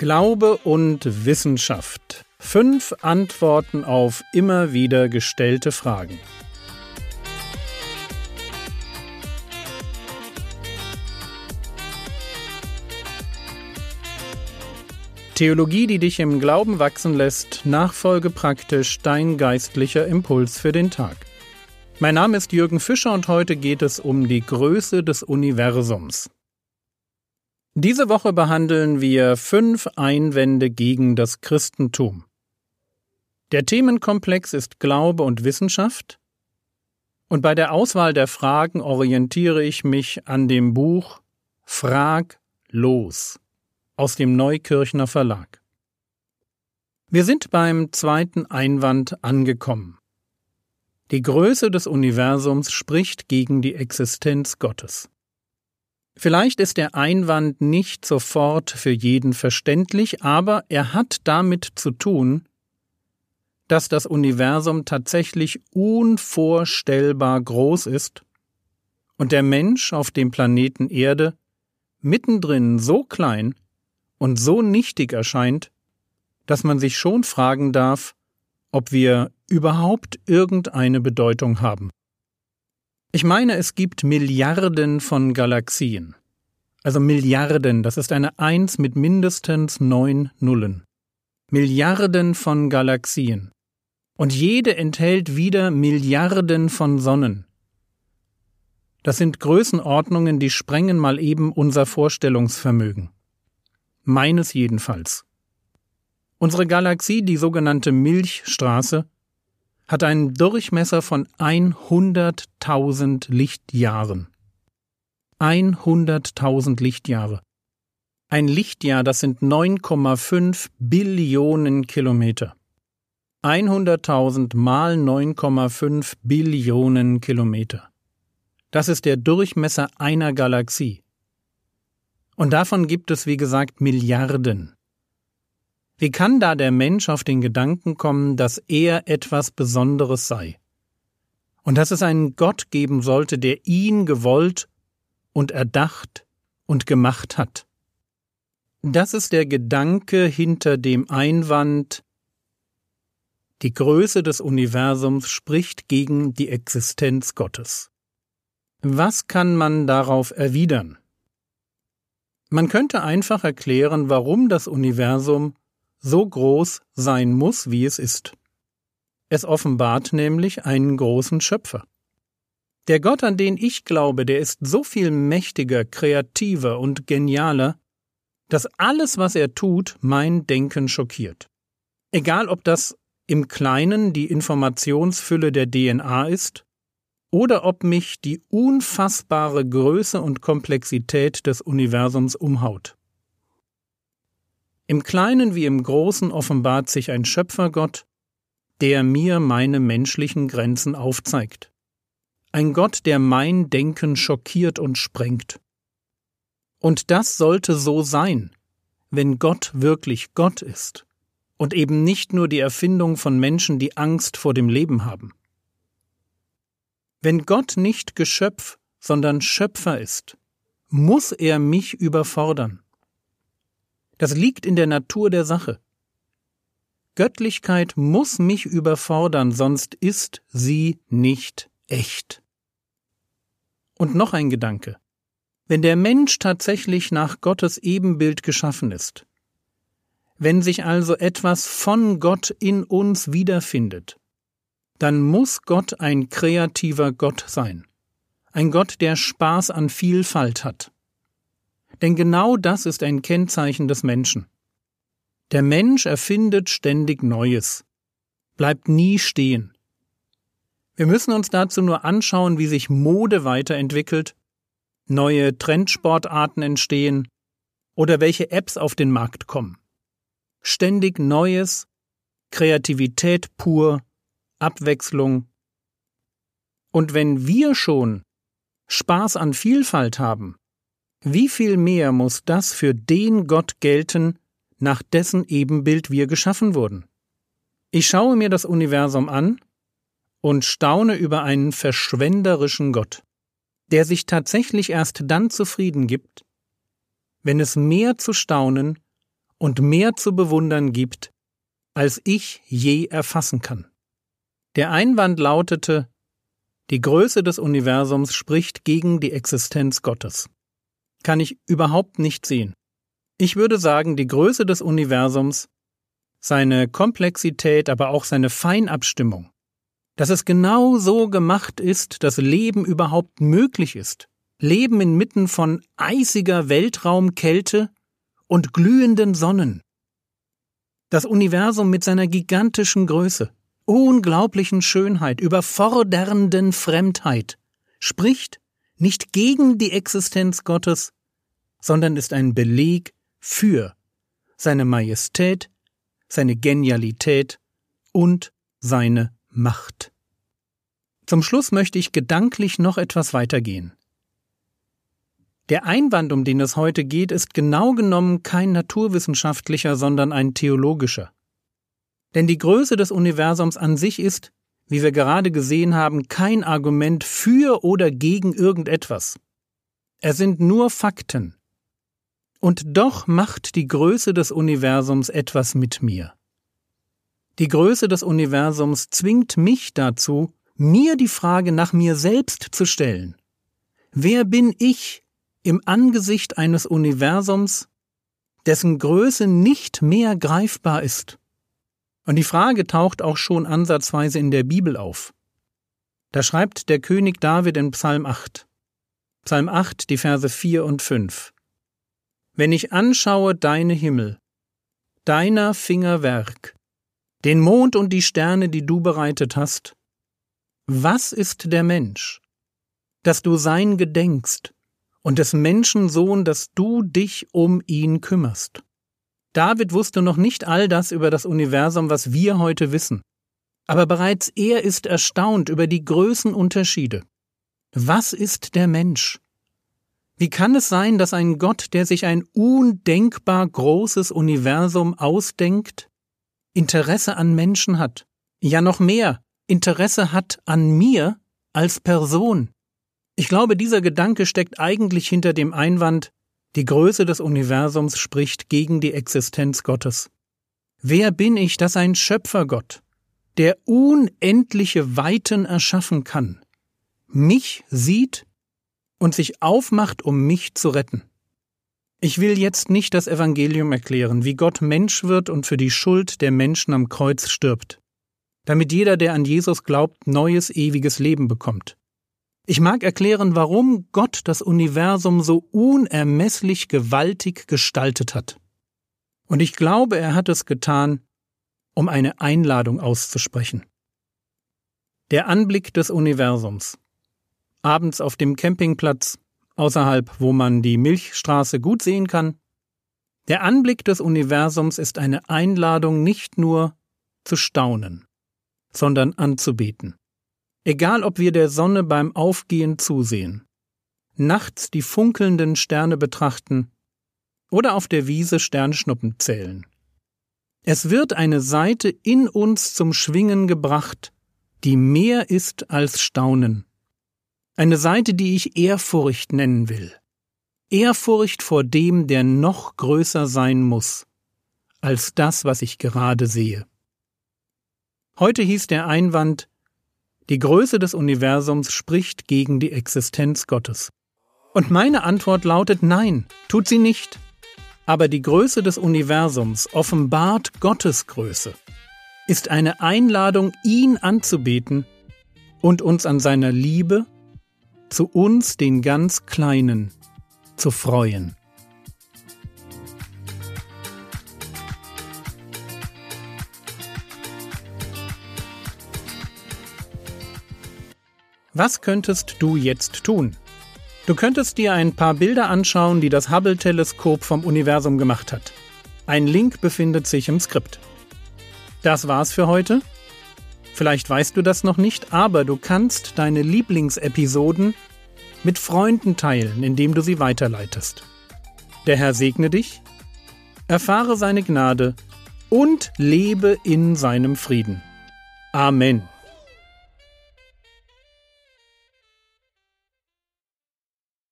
Glaube und Wissenschaft. Fünf Antworten auf immer wieder gestellte Fragen. Theologie, die dich im Glauben wachsen lässt, nachfolge praktisch dein geistlicher Impuls für den Tag. Mein Name ist Jürgen Fischer und heute geht es um die Größe des Universums. Diese Woche behandeln wir fünf Einwände gegen das Christentum. Der Themenkomplex ist Glaube und Wissenschaft, und bei der Auswahl der Fragen orientiere ich mich an dem Buch Frag los aus dem Neukirchner Verlag. Wir sind beim zweiten Einwand angekommen. Die Größe des Universums spricht gegen die Existenz Gottes. Vielleicht ist der Einwand nicht sofort für jeden verständlich, aber er hat damit zu tun, dass das Universum tatsächlich unvorstellbar groß ist und der Mensch auf dem Planeten Erde mittendrin so klein und so nichtig erscheint, dass man sich schon fragen darf, ob wir überhaupt irgendeine Bedeutung haben. Ich meine, es gibt Milliarden von Galaxien. Also Milliarden, das ist eine Eins mit mindestens neun Nullen. Milliarden von Galaxien. Und jede enthält wieder Milliarden von Sonnen. Das sind Größenordnungen, die sprengen mal eben unser Vorstellungsvermögen. Meines jedenfalls. Unsere Galaxie, die sogenannte Milchstraße, hat einen Durchmesser von 100.000 Lichtjahren. 100.000 Lichtjahre. Ein Lichtjahr, das sind 9,5 Billionen Kilometer. 100.000 mal 9,5 Billionen Kilometer. Das ist der Durchmesser einer Galaxie. Und davon gibt es, wie gesagt, Milliarden. Wie kann da der Mensch auf den Gedanken kommen, dass er etwas Besonderes sei? Und dass es einen Gott geben sollte, der ihn gewollt und erdacht und gemacht hat. Das ist der Gedanke hinter dem Einwand, die Größe des Universums spricht gegen die Existenz Gottes. Was kann man darauf erwidern? Man könnte einfach erklären, warum das Universum so groß sein muss, wie es ist. Es offenbart nämlich einen großen Schöpfer. Der Gott, an den ich glaube, der ist so viel mächtiger, kreativer und genialer, dass alles, was er tut, mein Denken schockiert. Egal ob das im Kleinen die Informationsfülle der DNA ist, oder ob mich die unfassbare Größe und Komplexität des Universums umhaut. Im Kleinen wie im Großen offenbart sich ein Schöpfergott, der mir meine menschlichen Grenzen aufzeigt. Ein Gott, der mein Denken schockiert und sprengt. Und das sollte so sein, wenn Gott wirklich Gott ist und eben nicht nur die Erfindung von Menschen, die Angst vor dem Leben haben. Wenn Gott nicht Geschöpf, sondern Schöpfer ist, muss er mich überfordern. Das liegt in der Natur der Sache. Göttlichkeit muss mich überfordern, sonst ist sie nicht echt. Und noch ein Gedanke. Wenn der Mensch tatsächlich nach Gottes Ebenbild geschaffen ist, wenn sich also etwas von Gott in uns wiederfindet, dann muss Gott ein kreativer Gott sein, ein Gott, der Spaß an Vielfalt hat, denn genau das ist ein Kennzeichen des Menschen. Der Mensch erfindet ständig Neues, bleibt nie stehen. Wir müssen uns dazu nur anschauen, wie sich Mode weiterentwickelt, neue Trendsportarten entstehen oder welche Apps auf den Markt kommen. Ständig Neues, Kreativität pur, Abwechslung. Und wenn wir schon Spaß an Vielfalt haben, wie viel mehr muss das für den Gott gelten, nach dessen Ebenbild wir geschaffen wurden? Ich schaue mir das Universum an und staune über einen verschwenderischen Gott, der sich tatsächlich erst dann zufrieden gibt, wenn es mehr zu staunen und mehr zu bewundern gibt, als ich je erfassen kann. Der Einwand lautete, die Größe des Universums spricht gegen die Existenz Gottes. Kann ich überhaupt nicht sehen. Ich würde sagen, die Größe des Universums, seine Komplexität, aber auch seine Feinabstimmung, dass es genau so gemacht ist, dass Leben überhaupt möglich ist. Leben inmitten von eisiger Weltraumkälte und glühenden Sonnen. Das Universum mit seiner gigantischen Größe, unglaublichen Schönheit, überfordernden Fremdheit spricht nicht gegen die Existenz Gottes, sondern ist ein Beleg für seine Majestät, seine Genialität und seine Macht. Zum Schluss möchte ich gedanklich noch etwas weitergehen. Der Einwand, um den es heute geht, ist genau genommen kein naturwissenschaftlicher, sondern ein theologischer. Denn die Größe des Universums an sich ist, wie wir gerade gesehen haben, kein Argument für oder gegen irgendetwas. Es sind nur Fakten. Und doch macht die Größe des Universums etwas mit mir. Die Größe des Universums zwingt mich dazu, mir die Frage nach mir selbst zu stellen. Wer bin ich im Angesicht eines Universums, dessen Größe nicht mehr greifbar ist? Und die Frage taucht auch schon ansatzweise in der Bibel auf. Da schreibt der König David in Psalm 8. Psalm 8, die Verse 4 und 5. Wenn ich anschaue deine Himmel, deiner Finger Werk, den Mond und die Sterne, die du bereitet hast. Was ist der Mensch, dass du sein gedenkst, und des Menschen Sohn, dass du dich um ihn kümmerst? David wusste noch nicht all das über das Universum, was wir heute wissen. Aber bereits er ist erstaunt über die Größenunterschiede. Was ist der Mensch? Wie kann es sein, dass ein Gott, der sich ein undenkbar großes Universum ausdenkt, Interesse an Menschen hat, ja noch mehr, Interesse hat an mir als Person. Ich glaube, dieser Gedanke steckt eigentlich hinter dem Einwand, die Größe des Universums spricht gegen die Existenz Gottes. Wer bin ich, dass ein Schöpfergott, der unendliche Weiten erschaffen kann, mich sieht und sich aufmacht, um mich zu retten? Ich will jetzt nicht das Evangelium erklären, wie Gott Mensch wird und für die Schuld der Menschen am Kreuz stirbt, damit jeder, der an Jesus glaubt, neues ewiges Leben bekommt. Ich mag erklären, warum Gott das Universum so unermesslich gewaltig gestaltet hat. Und ich glaube, er hat es getan, um eine Einladung auszusprechen. Der Anblick des Universums. Abends auf dem Campingplatz außerhalb, wo man die Milchstraße gut sehen kann. Der Anblick des Universums ist eine Einladung nicht nur zu staunen, sondern anzubeten. Egal ob wir der Sonne beim Aufgehen zusehen, nachts die funkelnden Sterne betrachten oder auf der Wiese Sternschnuppen zählen. Es wird eine Seite in uns zum Schwingen gebracht, die mehr ist als Staunen, eine Seite, die ich Ehrfurcht nennen will. Ehrfurcht vor dem, der noch größer sein muss als das, was ich gerade sehe. Heute hieß der Einwand, die Größe des Universums spricht gegen die Existenz Gottes. Und meine Antwort lautet nein, tut sie nicht. Aber die Größe des Universums offenbart Gottes Größe, ist eine Einladung, ihn anzubeten und uns an seiner Liebe zu uns den ganz Kleinen zu freuen. Was könntest du jetzt tun? Du könntest dir ein paar Bilder anschauen, die das Hubble-Teleskop vom Universum gemacht hat. Ein Link befindet sich im Skript. Das war's für heute. Vielleicht weißt du das noch nicht, aber du kannst deine Lieblingsepisoden mit Freunden teilen, indem du sie weiterleitest. Der Herr segne dich, erfahre seine Gnade und lebe in seinem Frieden. Amen.